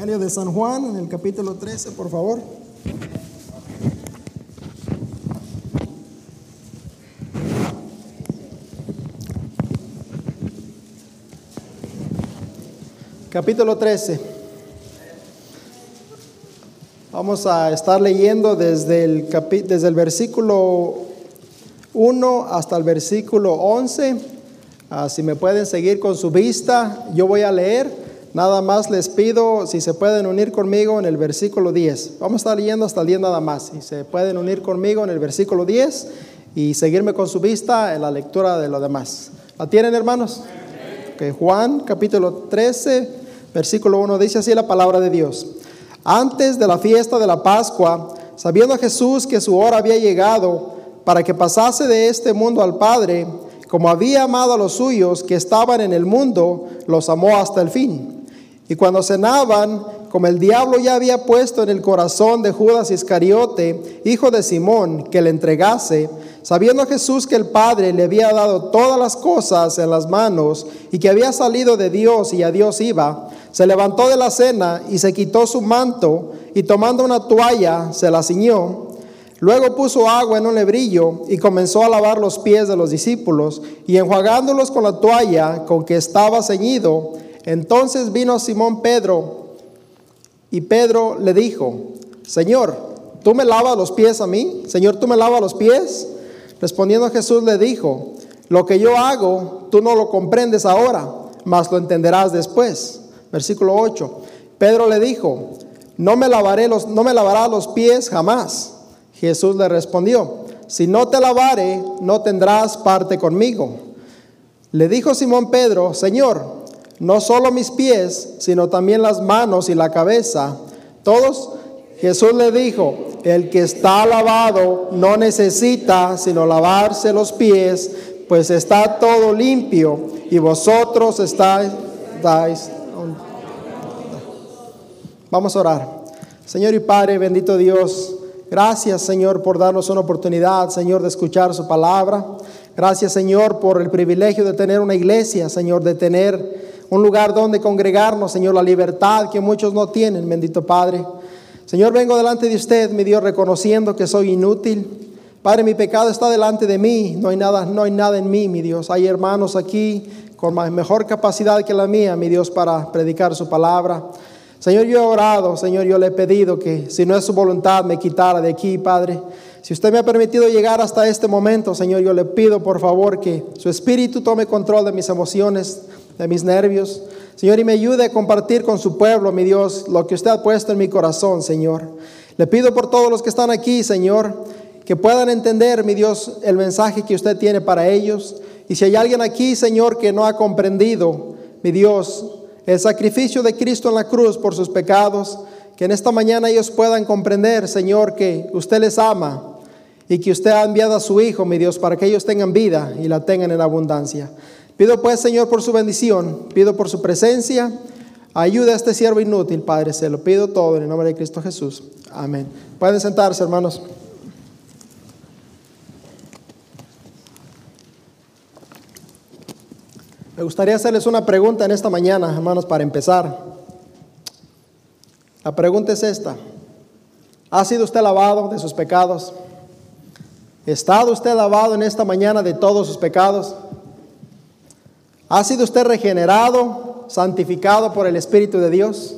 De San Juan, en el capítulo 13, por favor. Capítulo 13. Vamos a estar leyendo desde el, desde el versículo 1 hasta el versículo 11. Ah, si me pueden seguir con su vista, yo voy a leer. Nada más les pido si se pueden unir conmigo en el versículo 10. Vamos a estar leyendo hasta el 10 nada más. Si se pueden unir conmigo en el versículo 10 y seguirme con su vista en la lectura de lo demás. ¿La tienen, hermanos? Juan capítulo 13, versículo 1 dice así la palabra de Dios. Antes de la fiesta de la Pascua, sabiendo Jesús que su hora había llegado para que pasase de este mundo al Padre, como había amado a los suyos que estaban en el mundo, los amó hasta el fin. Y cuando cenaban, como el diablo ya había puesto en el corazón de Judas Iscariote, hijo de Simón, que le entregase, sabiendo Jesús que el Padre le había dado todas las cosas en las manos y que había salido de Dios y a Dios iba, se levantó de la cena y se quitó su manto y tomando una toalla se la ciñó. Luego puso agua en un lebrillo y comenzó a lavar los pies de los discípulos y enjuagándolos con la toalla con que estaba ceñido, entonces vino Simón Pedro y Pedro le dijo, Señor, ¿tú me lavas los pies a mí? Señor, ¿tú me lavas los pies? Respondiendo Jesús le dijo, lo que yo hago, tú no lo comprendes ahora, mas lo entenderás después. Versículo 8. Pedro le dijo, no me, lavaré los, no me lavarás los pies jamás. Jesús le respondió, si no te lavare, no tendrás parte conmigo. Le dijo Simón Pedro, Señor, no solo mis pies, sino también las manos y la cabeza. Todos, Jesús le dijo, el que está lavado no necesita sino lavarse los pies, pues está todo limpio y vosotros estáis... Vamos a orar. Señor y Padre, bendito Dios, gracias Señor por darnos una oportunidad, Señor, de escuchar su palabra. Gracias Señor por el privilegio de tener una iglesia, Señor, de tener un lugar donde congregarnos, Señor, la libertad que muchos no tienen, bendito Padre. Señor, vengo delante de usted, mi Dios, reconociendo que soy inútil. Padre, mi pecado está delante de mí, no hay nada, no hay nada en mí, mi Dios. Hay hermanos aquí con mejor capacidad que la mía, mi Dios, para predicar su palabra. Señor, yo he orado, Señor, yo le he pedido que si no es su voluntad me quitara de aquí, Padre. Si usted me ha permitido llegar hasta este momento, Señor, yo le pido por favor que su espíritu tome control de mis emociones, de mis nervios. Señor, y me ayude a compartir con su pueblo, mi Dios, lo que usted ha puesto en mi corazón, Señor. Le pido por todos los que están aquí, Señor, que puedan entender, mi Dios, el mensaje que usted tiene para ellos. Y si hay alguien aquí, Señor, que no ha comprendido, mi Dios, el sacrificio de Cristo en la cruz por sus pecados, que en esta mañana ellos puedan comprender, Señor, que usted les ama y que usted ha enviado a su Hijo, mi Dios, para que ellos tengan vida y la tengan en abundancia. Pido pues, Señor, por su bendición, pido por su presencia. Ayuda a este siervo inútil, Padre, se lo pido todo en el nombre de Cristo Jesús. Amén. Pueden sentarse, hermanos. Me gustaría hacerles una pregunta en esta mañana, hermanos, para empezar. La pregunta es esta. ¿Ha sido usted lavado de sus pecados? ¿Ha estado usted lavado en esta mañana de todos sus pecados? ¿Ha sido usted regenerado, santificado por el Espíritu de Dios?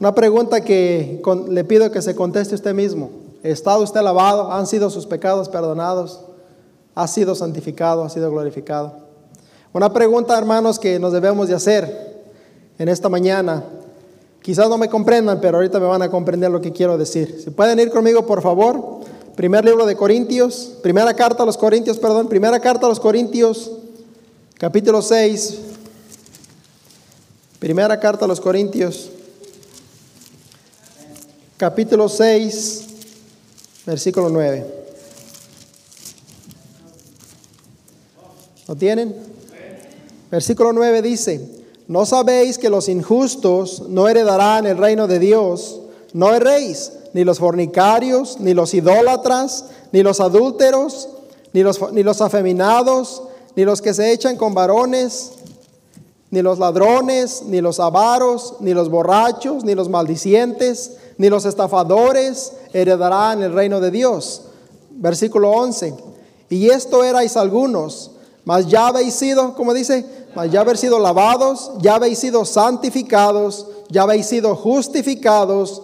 Una pregunta que le pido que se conteste usted mismo. ¿Ha estado usted lavado? ¿Han sido sus pecados perdonados? ¿Ha sido santificado? ¿Ha sido glorificado? Una pregunta, hermanos, que nos debemos de hacer en esta mañana. Quizás no me comprendan, pero ahorita me van a comprender lo que quiero decir. Si pueden ir conmigo, por favor. Primer libro de Corintios, primera carta a los Corintios, perdón, primera carta a los Corintios, capítulo 6, primera carta a los Corintios, capítulo 6, versículo 9. ¿Lo tienen? Versículo 9 dice, ¿no sabéis que los injustos no heredarán el reino de Dios? No erréis, ni los fornicarios, ni los idólatras, ni los adúlteros, ni los, ni los afeminados, ni los que se echan con varones, ni los ladrones, ni los avaros, ni los borrachos, ni los maldicientes, ni los estafadores heredarán el reino de Dios. Versículo 11. Y esto erais algunos, mas ya habéis sido, como dice, mas ya habéis sido lavados, ya habéis sido santificados, ya habéis sido justificados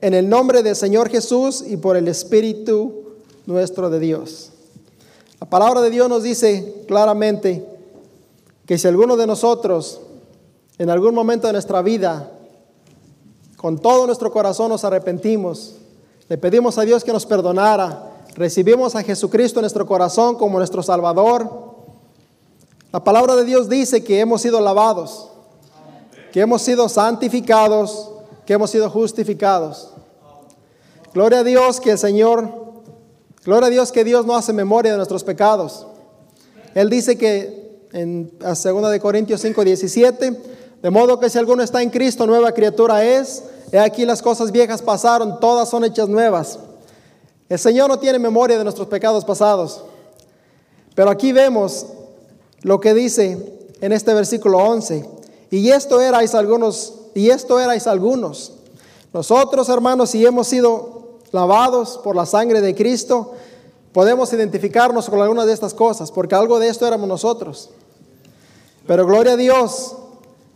en el nombre del Señor Jesús y por el Espíritu nuestro de Dios. La palabra de Dios nos dice claramente que si alguno de nosotros en algún momento de nuestra vida, con todo nuestro corazón nos arrepentimos, le pedimos a Dios que nos perdonara, recibimos a Jesucristo en nuestro corazón como nuestro Salvador, la palabra de Dios dice que hemos sido lavados, que hemos sido santificados, que hemos sido justificados. Gloria a Dios que el Señor, gloria a Dios que Dios no hace memoria de nuestros pecados. Él dice que en 2 de Corintios 5, 17. De modo que si alguno está en Cristo, nueva criatura es. He aquí las cosas viejas pasaron, todas son hechas nuevas. El Señor no tiene memoria de nuestros pecados pasados. Pero aquí vemos lo que dice en este versículo 11. Y esto erais algunos, y esto erais algunos. Nosotros, hermanos, si hemos sido lavados por la sangre de Cristo, podemos identificarnos con algunas de estas cosas, porque algo de esto éramos nosotros. Pero gloria a Dios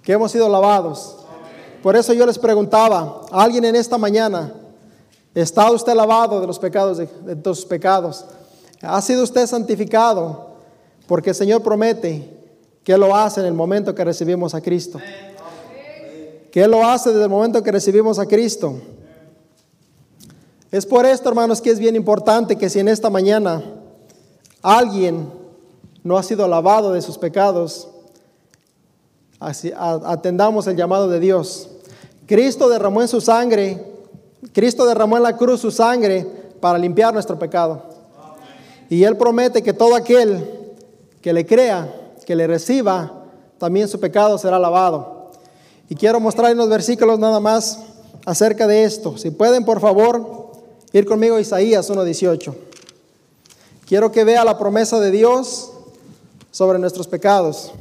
que hemos sido lavados. Por eso yo les preguntaba, ¿a alguien en esta mañana, ¿está usted lavado de los pecados, de, de tus pecados? ¿Ha sido usted santificado? Porque el Señor promete que lo hace en el momento que recibimos a Cristo. Que lo hace desde el momento que recibimos a Cristo. Es por esto, hermanos, que es bien importante que si en esta mañana alguien no ha sido lavado de sus pecados, atendamos el llamado de Dios. Cristo derramó en su sangre, Cristo derramó en la cruz su sangre para limpiar nuestro pecado. Y Él promete que todo aquel que le crea, que le reciba, también su pecado será lavado. Y quiero mostrar unos versículos nada más acerca de esto. Si pueden, por favor, ir conmigo a Isaías 1.18. Quiero que vea la promesa de Dios sobre nuestros pecados.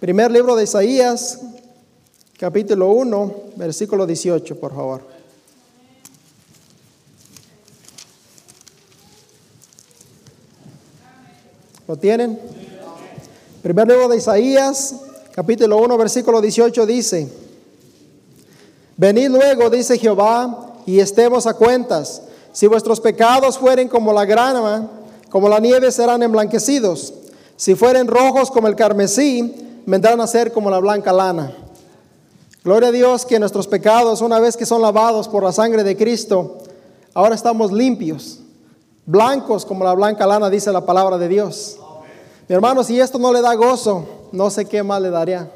Primer libro de Isaías, capítulo 1, versículo 18, por favor. ¿Lo tienen? Primer libro de Isaías, capítulo 1, versículo 18 dice, Venid luego, dice Jehová, y estemos a cuentas. Si vuestros pecados fueren como la grana, como la nieve serán emblanquecidos. Si fueren rojos como el carmesí, vendrán a ser como la blanca lana. Gloria a Dios que nuestros pecados, una vez que son lavados por la sangre de Cristo, ahora estamos limpios, blancos como la blanca lana, dice la palabra de Dios. Mi hermano, si esto no le da gozo, no sé qué más le daría.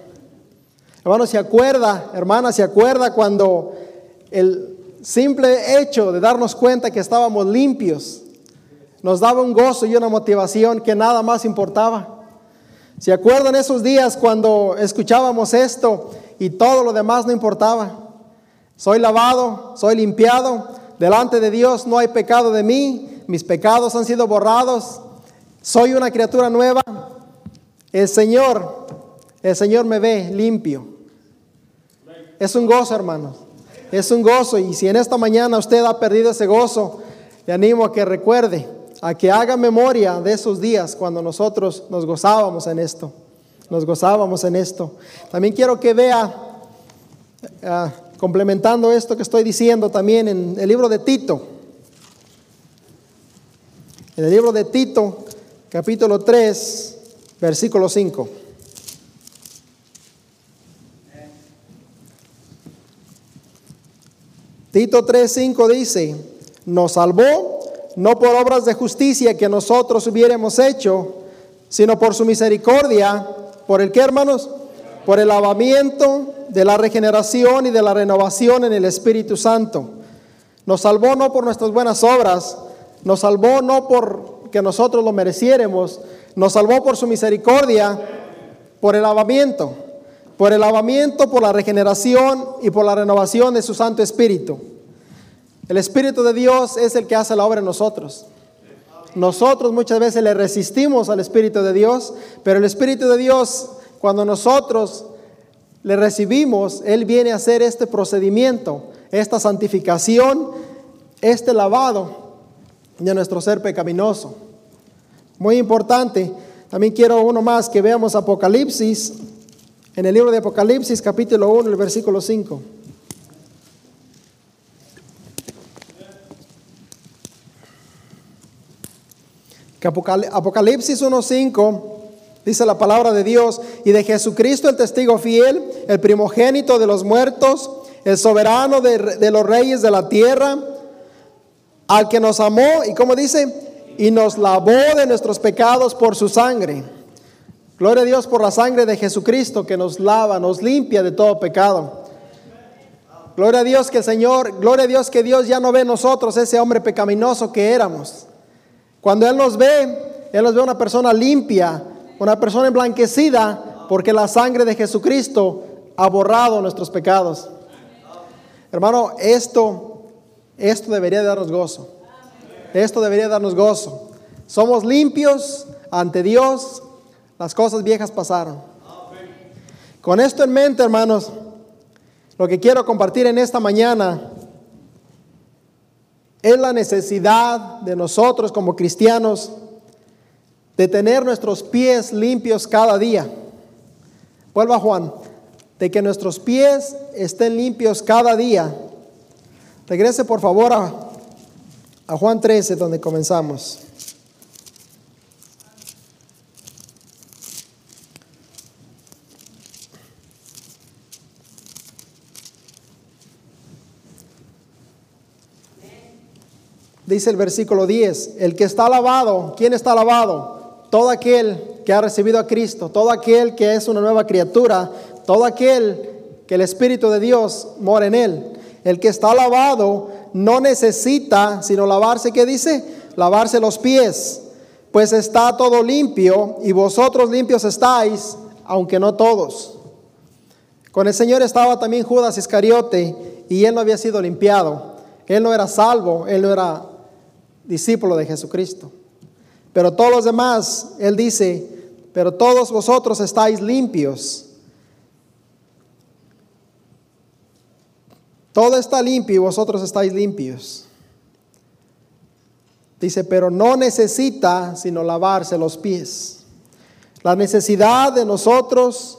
Hermano, se acuerda, hermana, se acuerda cuando el simple hecho de darnos cuenta que estábamos limpios nos daba un gozo y una motivación que nada más importaba. ¿Se acuerdan esos días cuando escuchábamos esto y todo lo demás no importaba? Soy lavado, soy limpiado, delante de Dios no hay pecado de mí, mis pecados han sido borrados, soy una criatura nueva. El Señor, el Señor me ve limpio. Es un gozo, hermanos. Es un gozo. Y si en esta mañana usted ha perdido ese gozo, le animo a que recuerde, a que haga memoria de esos días cuando nosotros nos gozábamos en esto. Nos gozábamos en esto. También quiero que vea, ah, complementando esto que estoy diciendo también en el libro de Tito. En el libro de Tito, capítulo 3, versículo 5. Tito 3:5 dice, nos salvó no por obras de justicia que nosotros hubiéramos hecho, sino por su misericordia, por el que hermanos, por el lavamiento de la regeneración y de la renovación en el Espíritu Santo. Nos salvó no por nuestras buenas obras, nos salvó no por que nosotros lo mereciéramos, nos salvó por su misericordia, por el lavamiento por el lavamiento, por la regeneración y por la renovación de su Santo Espíritu. El Espíritu de Dios es el que hace la obra en nosotros. Nosotros muchas veces le resistimos al Espíritu de Dios, pero el Espíritu de Dios, cuando nosotros le recibimos, Él viene a hacer este procedimiento, esta santificación, este lavado de nuestro ser pecaminoso. Muy importante. También quiero uno más que veamos Apocalipsis, en el libro de Apocalipsis capítulo 1, el versículo 5. Apocalipsis 1.5 dice la palabra de Dios, y de Jesucristo el testigo fiel, el primogénito de los muertos, el soberano de, de los reyes de la tierra, al que nos amó y como dice, y nos lavó de nuestros pecados por su sangre. Gloria a Dios por la sangre de Jesucristo que nos lava, nos limpia de todo pecado. Gloria a Dios que el Señor, gloria a Dios que Dios ya no ve nosotros ese hombre pecaminoso que éramos. Cuando Él nos ve, Él nos ve una persona limpia, una persona emblanquecida, porque la sangre de Jesucristo ha borrado nuestros pecados. Hermano, esto esto debería darnos gozo. Esto debería darnos gozo. Somos limpios ante Dios. Las cosas viejas pasaron. Con esto en mente, hermanos, lo que quiero compartir en esta mañana es la necesidad de nosotros como cristianos de tener nuestros pies limpios cada día. Vuelva Juan, de que nuestros pies estén limpios cada día Regrese por favor a, a Juan 13, donde comenzamos. Dice el versículo 10, el que está lavado, ¿quién está lavado? Todo aquel que ha recibido a Cristo, todo aquel que es una nueva criatura, todo aquel que el Espíritu de Dios mora en él. El que está lavado no necesita sino lavarse, ¿qué dice? Lavarse los pies, pues está todo limpio y vosotros limpios estáis, aunque no todos. Con el Señor estaba también Judas Iscariote y él no había sido limpiado. Él no era salvo, él no era discípulo de Jesucristo. Pero todos los demás, él dice, pero todos vosotros estáis limpios Todo está limpio y vosotros estáis limpios. Dice, pero no necesita sino lavarse los pies. La necesidad de nosotros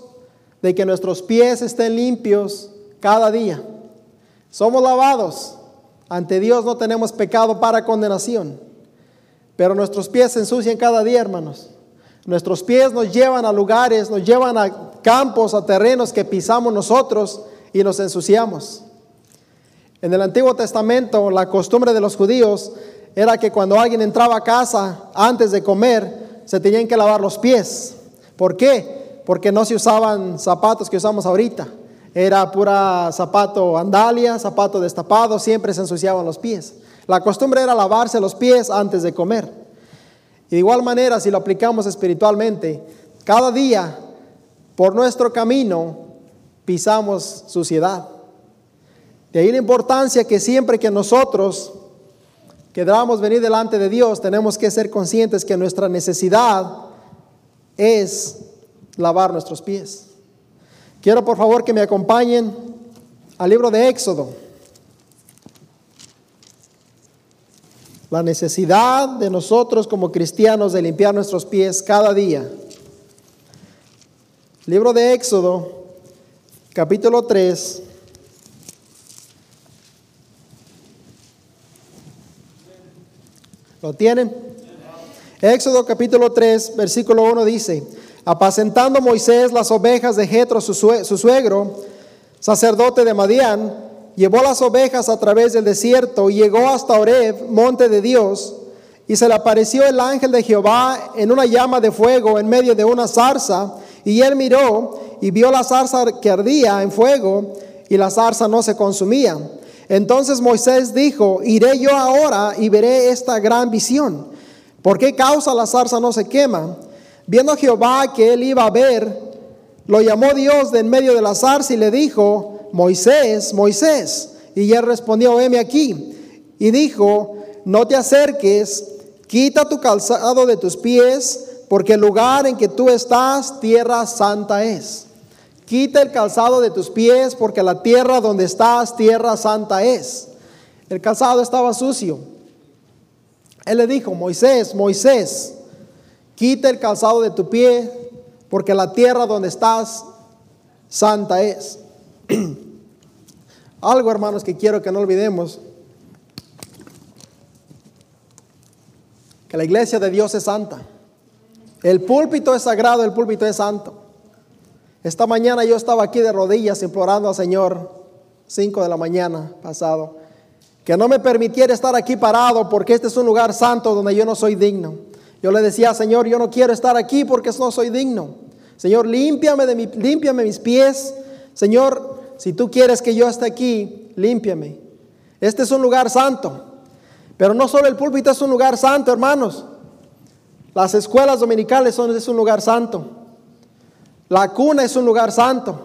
de que nuestros pies estén limpios cada día. Somos lavados. Ante Dios no tenemos pecado para condenación. Pero nuestros pies se ensucian cada día, hermanos. Nuestros pies nos llevan a lugares, nos llevan a campos, a terrenos que pisamos nosotros y nos ensuciamos. En el Antiguo Testamento la costumbre de los judíos era que cuando alguien entraba a casa antes de comer, se tenían que lavar los pies. ¿Por qué? Porque no se usaban zapatos que usamos ahorita. Era pura zapato andalia, zapato destapado, siempre se ensuciaban los pies. La costumbre era lavarse los pies antes de comer. Y de igual manera, si lo aplicamos espiritualmente, cada día por nuestro camino pisamos suciedad. De ahí la importancia que siempre que nosotros queramos venir delante de Dios, tenemos que ser conscientes que nuestra necesidad es lavar nuestros pies. Quiero por favor que me acompañen al libro de Éxodo. La necesidad de nosotros como cristianos de limpiar nuestros pies cada día. Libro de Éxodo, capítulo 3. ¿Lo tienen? Éxodo capítulo 3, versículo 1 dice, apacentando Moisés las ovejas de Jetro, su, suegro, sacerdote de Madián, llevó las ovejas a través del desierto y llegó hasta Oreb, monte de Dios, y se le apareció el ángel de Jehová en una llama de fuego en medio de una zarza, y él miró y vio la zarza que ardía en fuego, y la zarza no se consumía. Entonces Moisés dijo, iré yo ahora y veré esta gran visión. ¿Por qué causa la zarza no se quema? Viendo Jehová que él iba a ver, lo llamó Dios de en medio de la zarza y le dijo, Moisés, Moisés. Y él respondió, heme aquí. Y dijo, no te acerques quita tu calzado de tus pies, porque el lugar en que tú estás, tierra santa es. Quita el calzado de tus pies, porque la tierra donde estás, tierra santa es. El calzado estaba sucio. Él le dijo, Moisés, Moisés, quita el calzado de tu pie, porque la tierra donde estás, santa es. Algo, hermanos, que quiero que no olvidemos, que la iglesia de Dios es santa. El púlpito es sagrado, el púlpito es santo. Esta mañana yo estaba aquí de rodillas implorando al Señor, 5 de la mañana pasado, que no me permitiera estar aquí parado porque este es un lugar santo donde yo no soy digno. Yo le decía, Señor, yo no quiero estar aquí porque no soy digno. Señor, límpiame, de mi, límpiame mis pies. Señor, si tú quieres que yo esté aquí, límpiame. Este es un lugar santo. Pero no solo el púlpito es un lugar santo, hermanos. Las escuelas dominicales son es un lugar santo. La cuna es un lugar santo.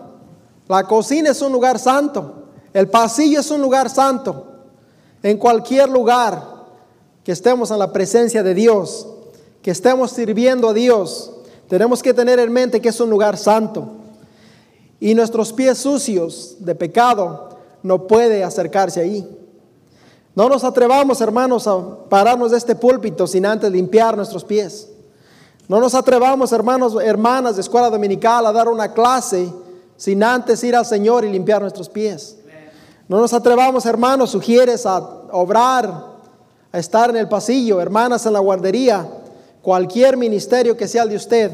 La cocina es un lugar santo. El pasillo es un lugar santo. En cualquier lugar que estemos en la presencia de Dios, que estemos sirviendo a Dios, tenemos que tener en mente que es un lugar santo. Y nuestros pies sucios de pecado no puede acercarse ahí. No nos atrevamos, hermanos, a pararnos de este púlpito sin antes limpiar nuestros pies. No nos atrevamos, hermanos, hermanas de escuela dominical, a dar una clase sin antes ir al Señor y limpiar nuestros pies. No nos atrevamos, hermanos, sugieres a obrar, a estar en el pasillo, hermanas en la guardería, cualquier ministerio que sea el de usted.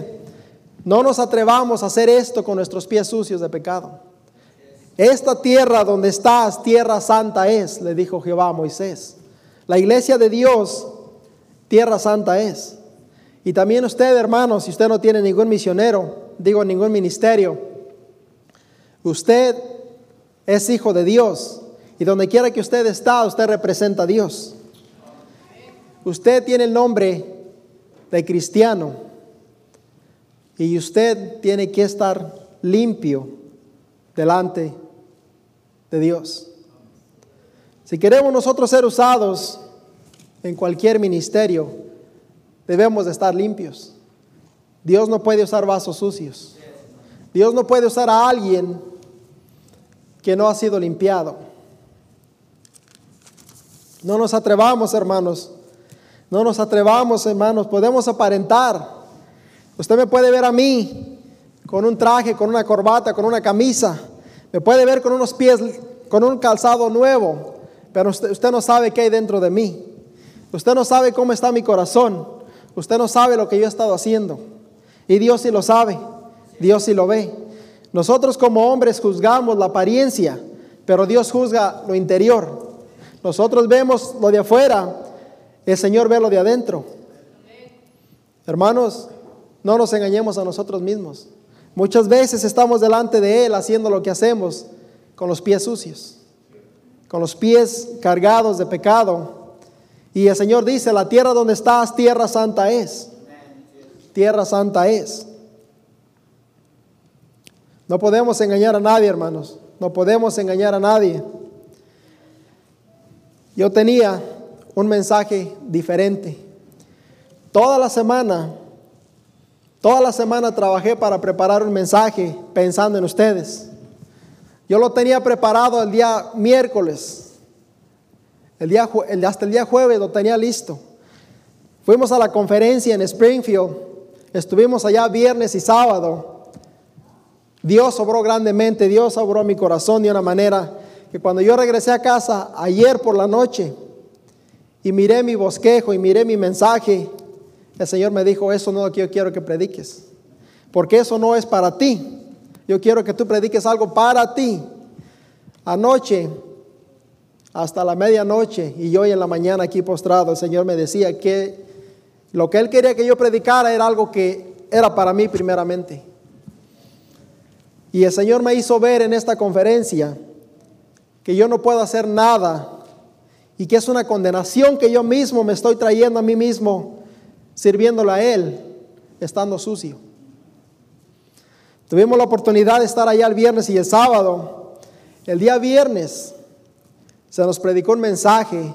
No nos atrevamos a hacer esto con nuestros pies sucios de pecado. Esta tierra donde estás, tierra santa es, le dijo Jehová a Moisés. La iglesia de Dios, tierra santa es. Y también usted, hermano, si usted no tiene ningún misionero, digo ningún ministerio, usted es hijo de Dios. Y donde quiera que usted está, usted representa a Dios. Usted tiene el nombre de cristiano. Y usted tiene que estar limpio delante de Dios. Si queremos nosotros ser usados en cualquier ministerio, debemos de estar limpios. Dios no puede usar vasos sucios. Dios no puede usar a alguien que no ha sido limpiado. No nos atrevamos, hermanos. No nos atrevamos, hermanos. Podemos aparentar. Usted me puede ver a mí con un traje, con una corbata, con una camisa. Me puede ver con unos pies, con un calzado nuevo. Pero usted, no sabe qué hay dentro de mí. Usted no sabe cómo está mi corazón. Usted no sabe lo que yo he estado haciendo. Y Dios sí lo sabe. Dios sí lo ve. Nosotros como hombres juzgamos la apariencia, pero Dios juzga lo interior. Nosotros vemos lo de afuera, el Señor ve lo de adentro. Hermanos, no nos engañemos a nosotros mismos. Muchas veces estamos delante de Él haciendo lo que hacemos con los pies sucios, con los pies cargados de pecado, y el Señor dice, la tierra donde estás, tierra santa es. Tierra santa es. No podemos engañar a nadie, hermanos. No podemos engañar a nadie. Yo tenía un mensaje diferente. Toda la semana, toda la semana trabajé para preparar un mensaje pensando en ustedes. Yo lo tenía preparado el día miércoles el día, hasta el día jueves lo tenía listo. Fuimos a la conferencia en Springfield. Estuvimos allá viernes y sábado. Dios obró grandemente. Dios obró mi corazón de una manera que cuando yo regresé a casa ayer por la noche y miré mi bosquejo y miré mi mensaje, el Señor me dijo, eso no es lo que yo quiero que prediques. Porque eso no es para ti. Yo quiero que tú prediques algo para ti. Anoche hasta la medianoche y yo en la mañana aquí postrado, el Señor me decía que lo que Él quería que yo predicara era algo que era para mí primeramente. Y el Señor me hizo ver en esta conferencia que yo no puedo hacer nada y que es una condenación que yo mismo me estoy trayendo a mí mismo sirviéndole a Él, estando sucio. Tuvimos la oportunidad de estar allá el viernes y el sábado. El día viernes se nos predicó un mensaje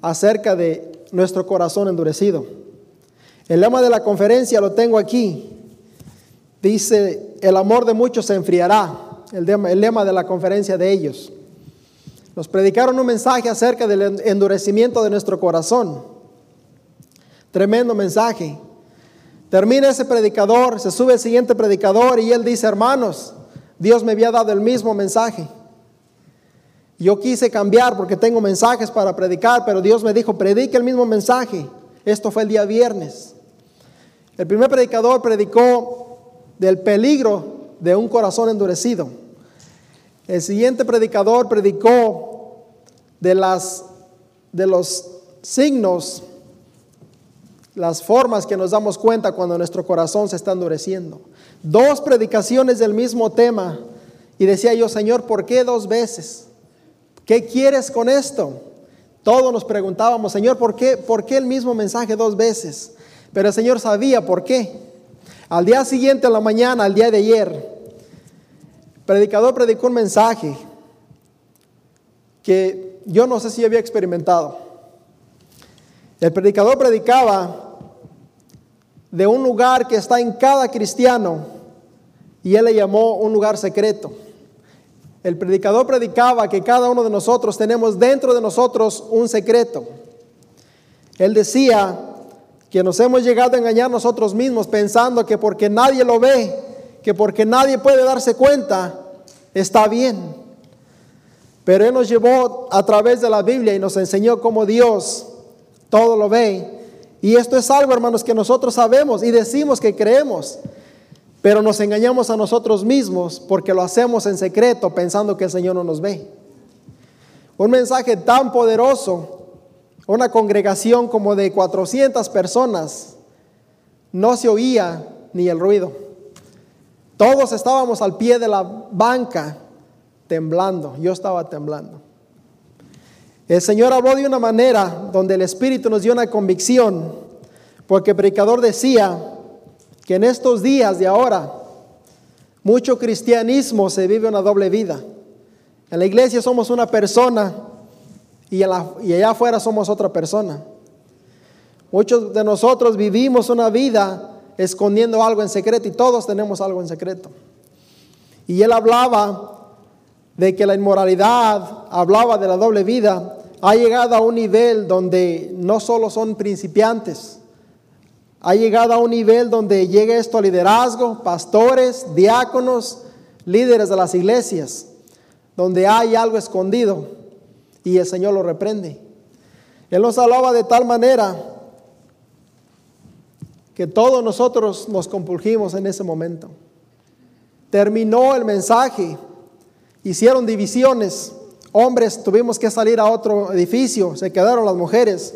acerca de nuestro corazón endurecido. El lema de la conferencia lo tengo aquí. Dice, el amor de muchos se enfriará. El lema de la conferencia de ellos. Nos predicaron un mensaje acerca del endurecimiento de nuestro corazón. Tremendo mensaje. Termina ese predicador, se sube el siguiente predicador y él dice, hermanos, Dios me había dado el mismo mensaje. Yo quise cambiar porque tengo mensajes para predicar, pero Dios me dijo, predique el mismo mensaje. Esto fue el día viernes. El primer predicador predicó del peligro de un corazón endurecido. El siguiente predicador predicó de, las, de los signos, las formas que nos damos cuenta cuando nuestro corazón se está endureciendo. Dos predicaciones del mismo tema. Y decía yo, Señor, ¿por qué dos veces? ¿Qué quieres con esto? Todos nos preguntábamos, Señor, ¿por qué, ¿por qué el mismo mensaje dos veces? Pero el Señor sabía por qué. Al día siguiente, en la mañana, al día de ayer, el predicador predicó un mensaje que yo no sé si había experimentado. El predicador predicaba de un lugar que está en cada cristiano y él le llamó un lugar secreto. El predicador predicaba que cada uno de nosotros tenemos dentro de nosotros un secreto. Él decía que nos hemos llegado a engañar nosotros mismos pensando que porque nadie lo ve, que porque nadie puede darse cuenta, está bien. Pero Él nos llevó a través de la Biblia y nos enseñó cómo Dios todo lo ve. Y esto es algo, hermanos, que nosotros sabemos y decimos que creemos. Pero nos engañamos a nosotros mismos porque lo hacemos en secreto pensando que el Señor no nos ve. Un mensaje tan poderoso, una congregación como de 400 personas, no se oía ni el ruido. Todos estábamos al pie de la banca temblando. Yo estaba temblando. El Señor habló de una manera donde el Espíritu nos dio una convicción, porque el predicador decía, que en estos días de ahora mucho cristianismo se vive una doble vida. En la iglesia somos una persona y, allá afuera somos otra persona. Muchos de nosotros vivimos una vida escondiendo algo en secreto y todos tenemos algo en secreto. Y él hablaba de que la inmoralidad, hablaba de la doble vida, ha llegado a un nivel donde no solo son principiantes, ha llegado a un nivel donde llega esto a liderazgo, pastores, diáconos, líderes de las iglesias, donde hay algo escondido y el Señor lo reprende. Él nos hablaba de tal manera que todos nosotros nos compulgimos en ese momento. Terminó el mensaje, hicieron divisiones, hombres tuvimos que salir a otro edificio, se quedaron las mujeres.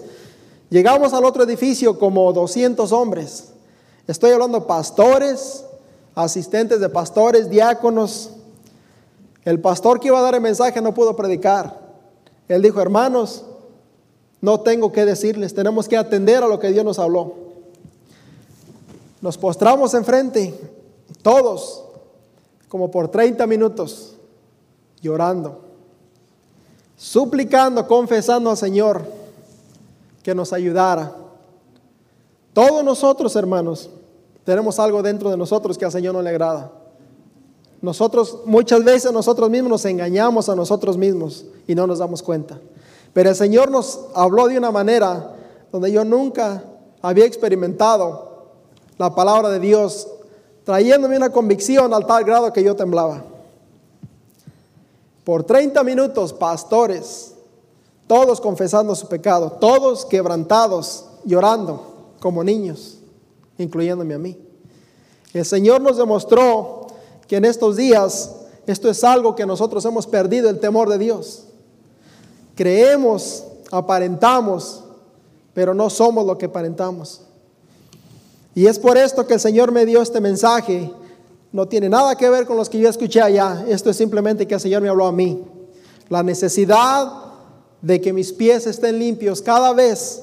Llegamos al otro edificio como 200 hombres. Estoy hablando pastores, asistentes de pastores, diáconos. El pastor que iba a dar el mensaje no pudo predicar. Él dijo, hermanos, no tengo que decirles, tenemos que atender a lo que Dios nos habló. Nos postramos enfrente, todos, como por 30 minutos, llorando, suplicando, confesando al Señor que nos ayudara. Todos nosotros, hermanos, tenemos algo dentro de nosotros que al Señor no le agrada. Nosotros, muchas veces nosotros mismos nos engañamos a nosotros mismos y no nos damos cuenta. Pero el Señor nos habló de una manera donde yo nunca había experimentado la palabra de Dios, trayéndome una convicción al tal grado que yo temblaba. Por 30 minutos, pastores, todos confesando su pecado, todos quebrantados, llorando como niños, incluyéndome a mí. El Señor nos demostró que en estos días esto es algo que nosotros hemos perdido, el temor de Dios. Creemos, aparentamos, pero no somos lo que aparentamos. Y es por esto que el Señor me dio este mensaje. No tiene nada que ver con los que yo escuché allá. Esto es simplemente que el Señor me habló a mí. La necesidad de que mis pies estén limpios cada vez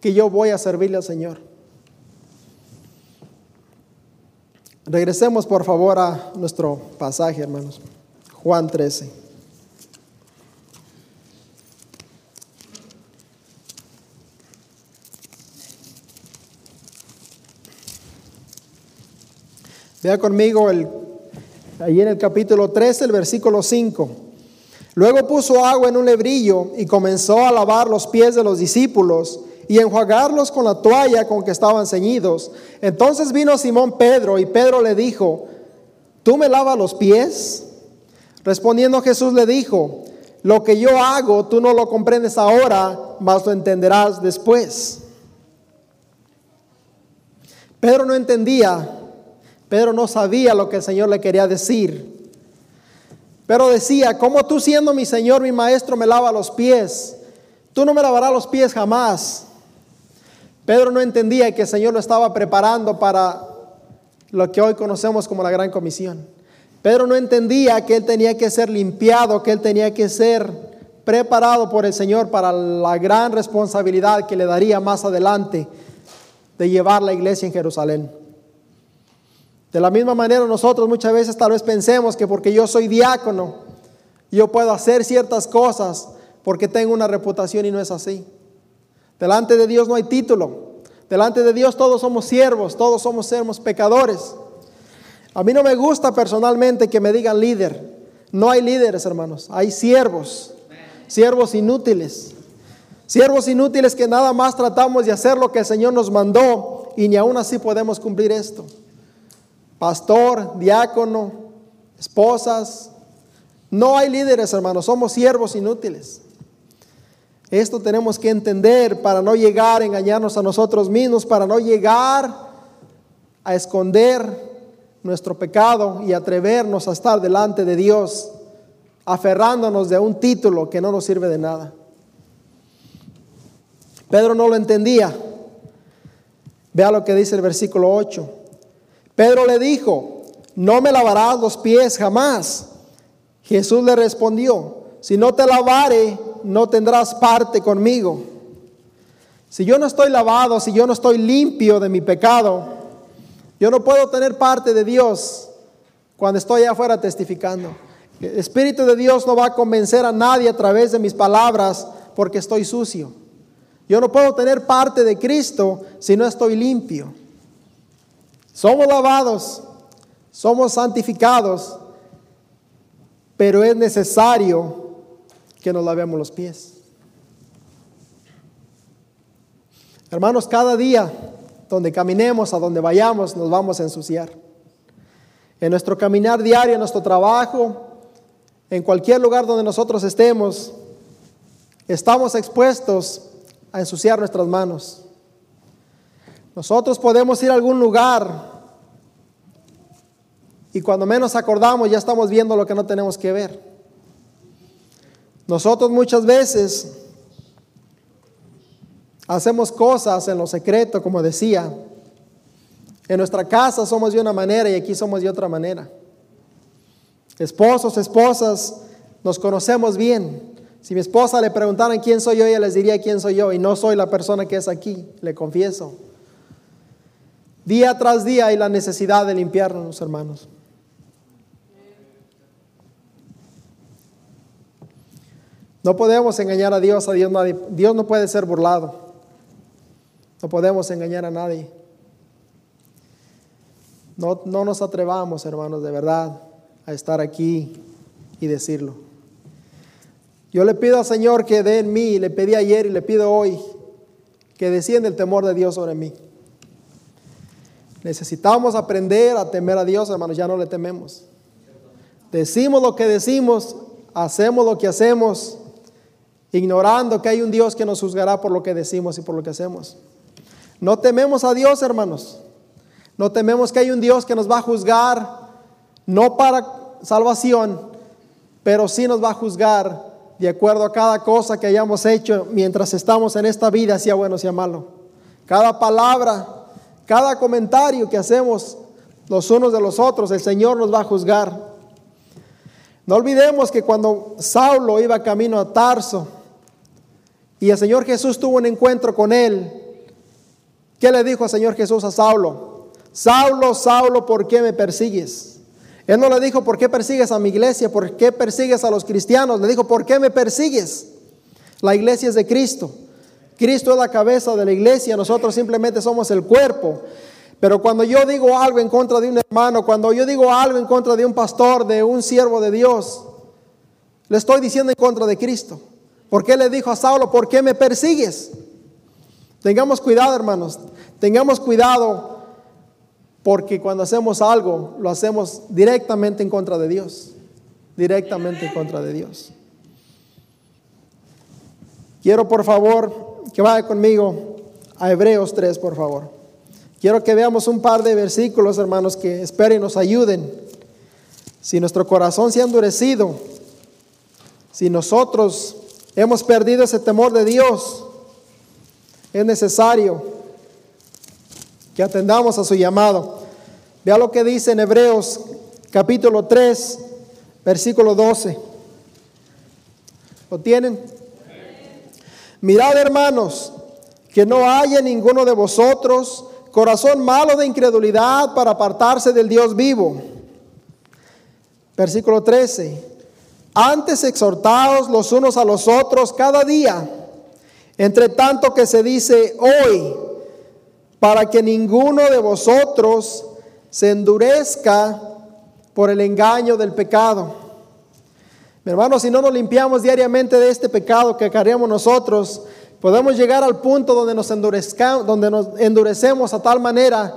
que yo voy a servirle al Señor. Regresemos por favor a nuestro pasaje, hermanos. Juan 13. Vea conmigo el, ahí en el capítulo 13, el versículo 5. Luego puso agua en un lebrillo y comenzó a lavar los pies de los discípulos y enjuagarlos con la toalla con que estaban ceñidos. Entonces vino Simón Pedro y Pedro le dijo, ¿tú me lavas los pies? Respondiendo Jesús le dijo, lo que yo hago tú no lo comprendes ahora, mas lo entenderás después. Pedro no entendía, Pedro no sabía lo que el Señor le quería decir. Pero decía, ¿cómo tú siendo mi Señor, mi Maestro, me lava los pies? Tú no me lavarás los pies jamás. Pedro no entendía que el Señor lo estaba preparando para lo que hoy conocemos como la Gran Comisión. Pedro no entendía que él tenía que ser limpiado, que él tenía que ser preparado por el Señor para la gran responsabilidad que le daría más adelante de llevar la iglesia en Jerusalén. De la misma manera nosotros muchas veces tal vez pensemos que porque yo soy diácono, yo puedo hacer ciertas cosas porque tengo una reputación y no es así. Delante de Dios no hay título. Delante de Dios todos somos siervos, todos somos sermos pecadores. A mí no me gusta personalmente que me digan líder. No hay líderes, hermanos, hay siervos, siervos inútiles. Siervos inútiles que nada más tratamos de hacer lo que el Señor nos mandó y ni aún así podemos cumplir esto. Pastor, diácono, esposas. No hay líderes, hermanos, somos siervos inútiles. Esto tenemos que entender para no llegar a engañarnos a nosotros mismos, para no llegar a esconder nuestro pecado y atrevernos a estar delante de Dios, aferrándonos de un título que no nos sirve de nada. Pedro no lo entendía. Vea lo que dice el versículo 8. Pedro le dijo, no me lavarás los pies jamás. Jesús le respondió, si no te lavare, no tendrás parte conmigo. Si yo no estoy lavado, si yo no estoy limpio de mi pecado, yo no puedo tener parte de Dios cuando estoy afuera testificando. El Espíritu de Dios no va a convencer a nadie a través de mis palabras porque estoy sucio. Yo no puedo tener parte de Cristo si no estoy limpio. Somos lavados, somos santificados, pero es necesario que nos lavemos los pies. Hermanos, cada día donde caminemos, a donde vayamos, nos vamos a ensuciar. En nuestro caminar diario, en nuestro trabajo, en cualquier lugar donde nosotros estemos, estamos expuestos a ensuciar nuestras manos. Nosotros podemos ir a algún lugar y cuando menos acordamos ya estamos viendo lo que no tenemos que ver. Nosotros muchas veces hacemos cosas en lo secreto, como decía. En nuestra casa somos de una manera y aquí somos de otra manera. Esposos, esposas, nos conocemos bien. Si mi esposa le preguntaran quién soy yo, ella les diría quién soy yo y no soy la persona que es aquí, le confieso. Día tras día hay la necesidad de limpiarnos, hermanos. No podemos engañar a Dios, a Dios nadie. Dios no puede ser burlado. No podemos engañar a nadie. No, no nos atrevamos, hermanos, de verdad, a estar aquí y decirlo. Yo le pido al Señor que dé en mí, le pedí ayer y le pido hoy, que descienda el temor de Dios sobre mí. Necesitamos aprender a temer a Dios, hermanos, ya no le tememos. Decimos lo que decimos, hacemos lo que hacemos, ignorando que hay un Dios que nos juzgará por lo que decimos y por lo que hacemos. No tememos a Dios, hermanos. No tememos que hay un Dios que nos va a juzgar, no para salvación, pero sí nos va a juzgar de acuerdo a cada cosa que hayamos hecho mientras estamos en esta vida, sea bueno, sea malo. Cada palabra, cada comentario que hacemos los unos de los otros, el Señor nos va a juzgar. No olvidemos que cuando Saulo iba camino a Tarso y el Señor Jesús tuvo un encuentro con él, ¿qué le dijo el Señor Jesús a Saulo? Saulo, Saulo, ¿por qué me persigues? Él no le dijo, ¿por qué persigues a mi iglesia? ¿Por qué persigues a los cristianos? Le dijo, ¿por qué me persigues? La iglesia es de Cristo. Cristo es la cabeza de la iglesia, nosotros simplemente somos el cuerpo. Pero cuando yo digo algo en contra de un hermano, cuando yo digo algo en contra de un pastor, de un siervo de Dios, le estoy diciendo en contra de Cristo. ¿Por qué le dijo a Saulo, por qué me persigues? Tengamos cuidado, hermanos. Tengamos cuidado porque cuando hacemos algo, lo hacemos directamente en contra de Dios. Directamente en contra de Dios. Quiero por favor que vaya conmigo a Hebreos 3, por favor. Quiero que veamos un par de versículos, hermanos, que esperen y nos ayuden. Si nuestro corazón se ha endurecido, si nosotros hemos perdido ese temor de Dios, es necesario que atendamos a su llamado. Vea lo que dice en Hebreos capítulo 3, versículo 12. ¿Lo tienen? Mirad, hermanos, que no haya ninguno de vosotros corazón malo de incredulidad para apartarse del Dios vivo. Versículo 13. Antes exhortaos los unos a los otros cada día, entre tanto que se dice hoy, para que ninguno de vosotros se endurezca por el engaño del pecado. Mi si no nos limpiamos diariamente de este pecado que cargamos nosotros, Podemos llegar al punto donde nos, donde nos endurecemos a tal manera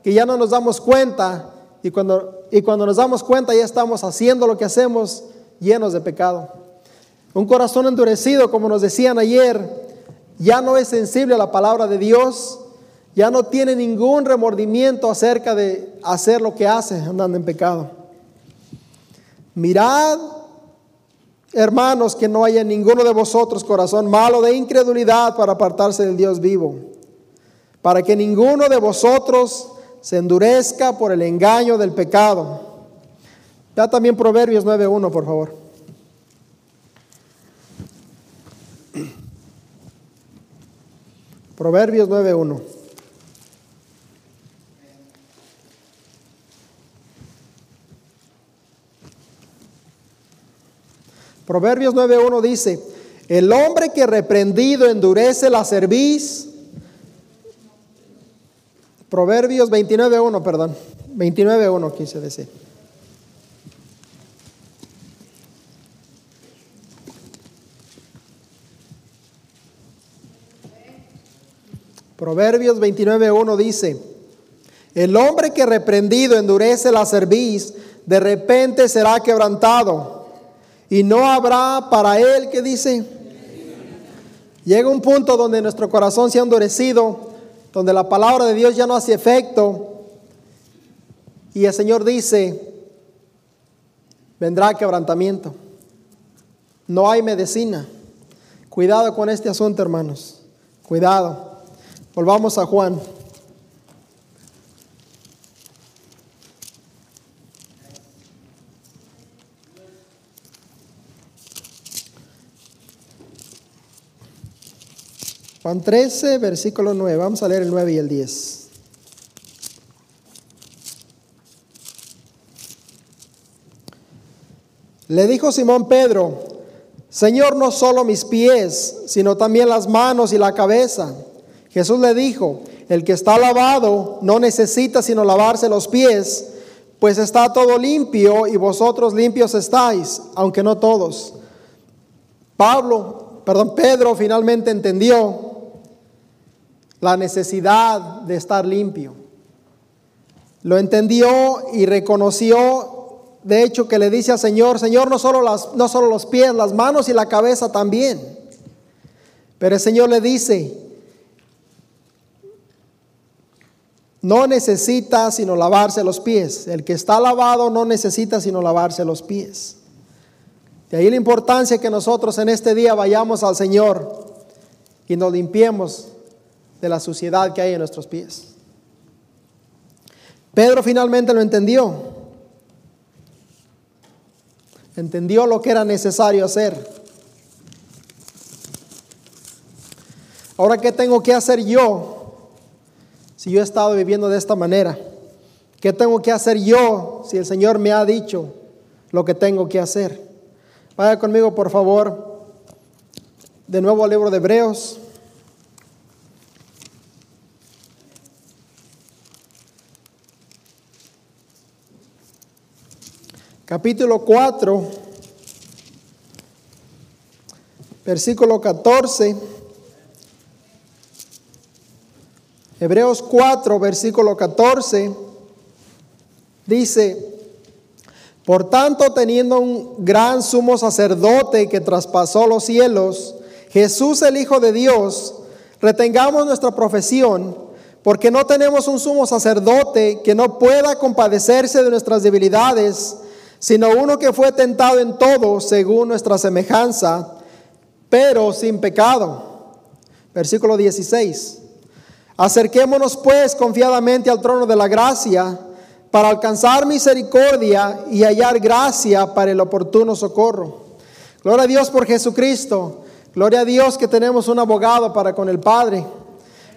que ya no nos damos cuenta y cuando, y cuando nos damos cuenta ya estamos haciendo lo que hacemos llenos de pecado. Un corazón endurecido, como nos decían ayer, ya no es sensible a la palabra de Dios, ya no tiene ningún remordimiento acerca de hacer lo que hace andando en pecado. Mirad Hermanos, que no haya ninguno de vosotros corazón malo de incredulidad para apartarse del Dios vivo, para que ninguno de vosotros se endurezca por el engaño del pecado. Da también Proverbios 9.1, por favor. Proverbios 9.1. Proverbios 9.1 dice, el hombre que reprendido endurece la cerviz. Proverbios 29.1, perdón. 29.1 quise decir. Proverbios 29.1 dice, el hombre que reprendido endurece la cerviz, de repente será quebrantado y no habrá para él, que dice? Llega un punto donde nuestro corazón se ha endurecido, donde la palabra de Dios ya no hace efecto. Y el Señor dice, vendrá quebrantamiento. No hay medicina. Cuidado con este asunto, hermanos. Cuidado. Volvamos a Juan. Juan 13, versículo 9. Vamos a leer el 9 y el 10. Le dijo Simón Pedro, Señor, no solo mis pies, sino también las manos y la cabeza. Jesús le dijo, el que está lavado no necesita sino lavarse los pies, pues está todo limpio y vosotros limpios estáis, aunque no todos. Pablo, perdón, Pedro finalmente entendió la necesidad de estar limpio. Lo entendió y reconoció, de hecho, que le dice al Señor, Señor, no solo, las, no solo los pies, las manos y la cabeza también. Pero el Señor le dice, no necesita sino lavarse los pies. El que está lavado no necesita sino lavarse los pies. De ahí la importancia que nosotros en este día vayamos al Señor y nos limpiemos de la suciedad que hay en nuestros pies. Pedro finalmente lo entendió. Entendió lo que era necesario hacer. Ahora, ¿qué tengo que hacer yo si yo he estado viviendo de esta manera? ¿Qué tengo que hacer yo si el Señor me ha dicho lo que tengo que hacer? Vaya conmigo, por favor, de nuevo al libro de Hebreos. Capítulo 4, versículo 14. Hebreos 4, versículo 14, dice, por tanto, teniendo un gran sumo sacerdote que traspasó los cielos, Jesús el Hijo de Dios, retengamos nuestra profesión, porque no tenemos un sumo sacerdote que no pueda compadecerse de nuestras debilidades, sino uno que fue tentado en todo según nuestra semejanza, pero sin pecado. Versículo 16. Acerquémonos pues confiadamente al trono de la gracia para alcanzar misericordia y hallar gracia para el oportuno socorro. Gloria a Dios por Jesucristo. Gloria a Dios que tenemos un abogado para con el Padre.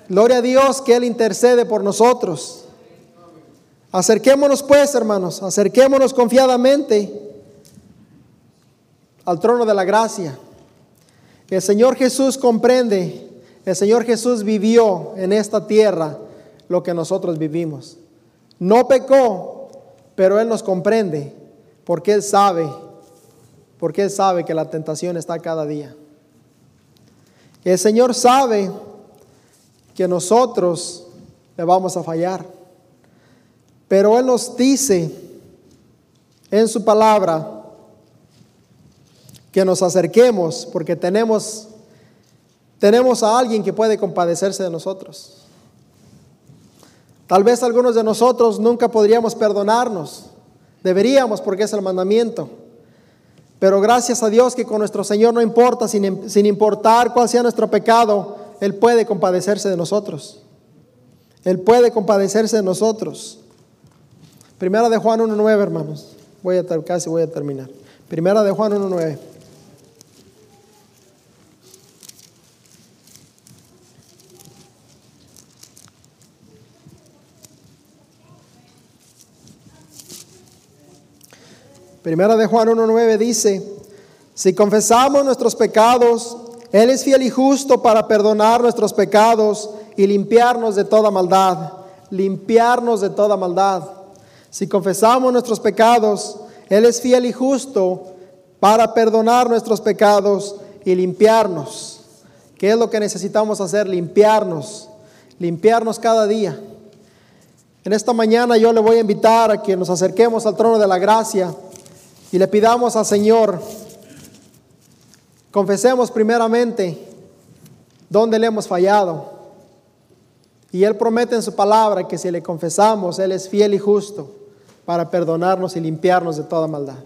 Gloria a Dios que Él intercede por nosotros. Acerquémonos pues, hermanos, acerquémonos confiadamente al trono de la gracia. El Señor Jesús comprende el Señor Jesús vivió en esta tierra lo que nosotros vivimos. No pecó, pero Él nos comprende porque Él sabe, porque Él sabe que la tentación está cada día. El Señor sabe que nosotros le vamos a fallar, pero Él nos dice en su palabra que nos acerquemos porque tenemos tenemos a alguien que puede compadecerse de nosotros. Tal vez algunos de nosotros nunca podríamos perdonarnos. Deberíamos porque es el mandamiento. Pero gracias a Dios que con nuestro Señor no importa, sin, sin importar cuál sea nuestro pecado, Él puede compadecerse de nosotros. Él puede compadecerse de nosotros. Primera de Juan 1.9, hermanos. Voy a casi voy a terminar. Primera de Juan 1.9. Primera de Juan 1.9 dice, si confesamos nuestros pecados, Él es fiel y justo para perdonar nuestros pecados y limpiarnos de toda maldad. Limpiarnos de toda maldad. Si confesamos nuestros pecados, Él es fiel y justo para perdonar nuestros pecados y limpiarnos. ¿Qué es lo que necesitamos hacer? Limpiarnos. Limpiarnos cada día. En esta mañana yo le voy a invitar a que nos acerquemos al trono de la gracia y le pidamos al Señor, confesemos primeramente dónde le hemos fallado. Y Él promete en su palabra que si le confesamos, Él es fiel y justo para perdonarnos y limpiarnos de toda maldad.